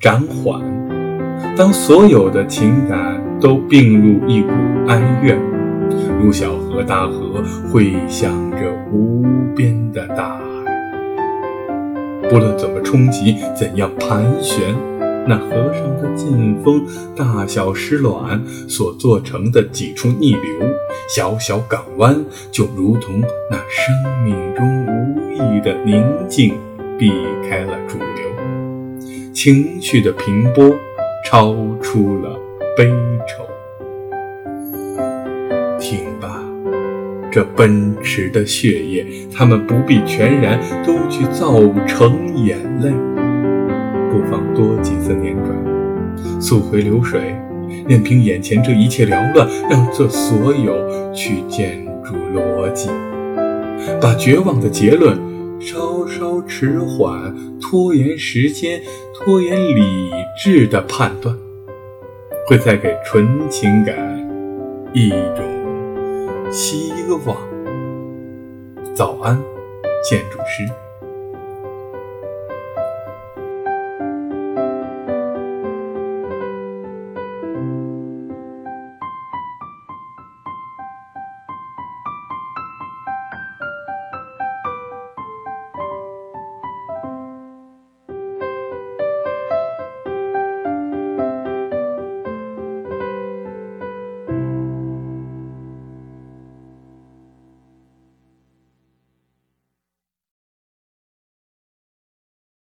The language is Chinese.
暂缓。当所有的情感都并入一股哀怨，如小河大河汇向着无边的大海。不论怎么冲击，怎样盘旋，那河上的劲风、大小石卵所做成的几处逆流、小小港湾，就如同那生命中无意的宁静，避开了主，情绪的平波。超出了悲愁，听吧，这奔驰的血液，他们不必全然都去造成眼泪，不妨多几次念转，溯回流水，任凭眼前这一切缭乱，让这所有去建筑逻辑，把绝望的结论稍稍迟缓，拖延时间。拖延理智的判断，会再给纯情感一种希望。早安，建筑师。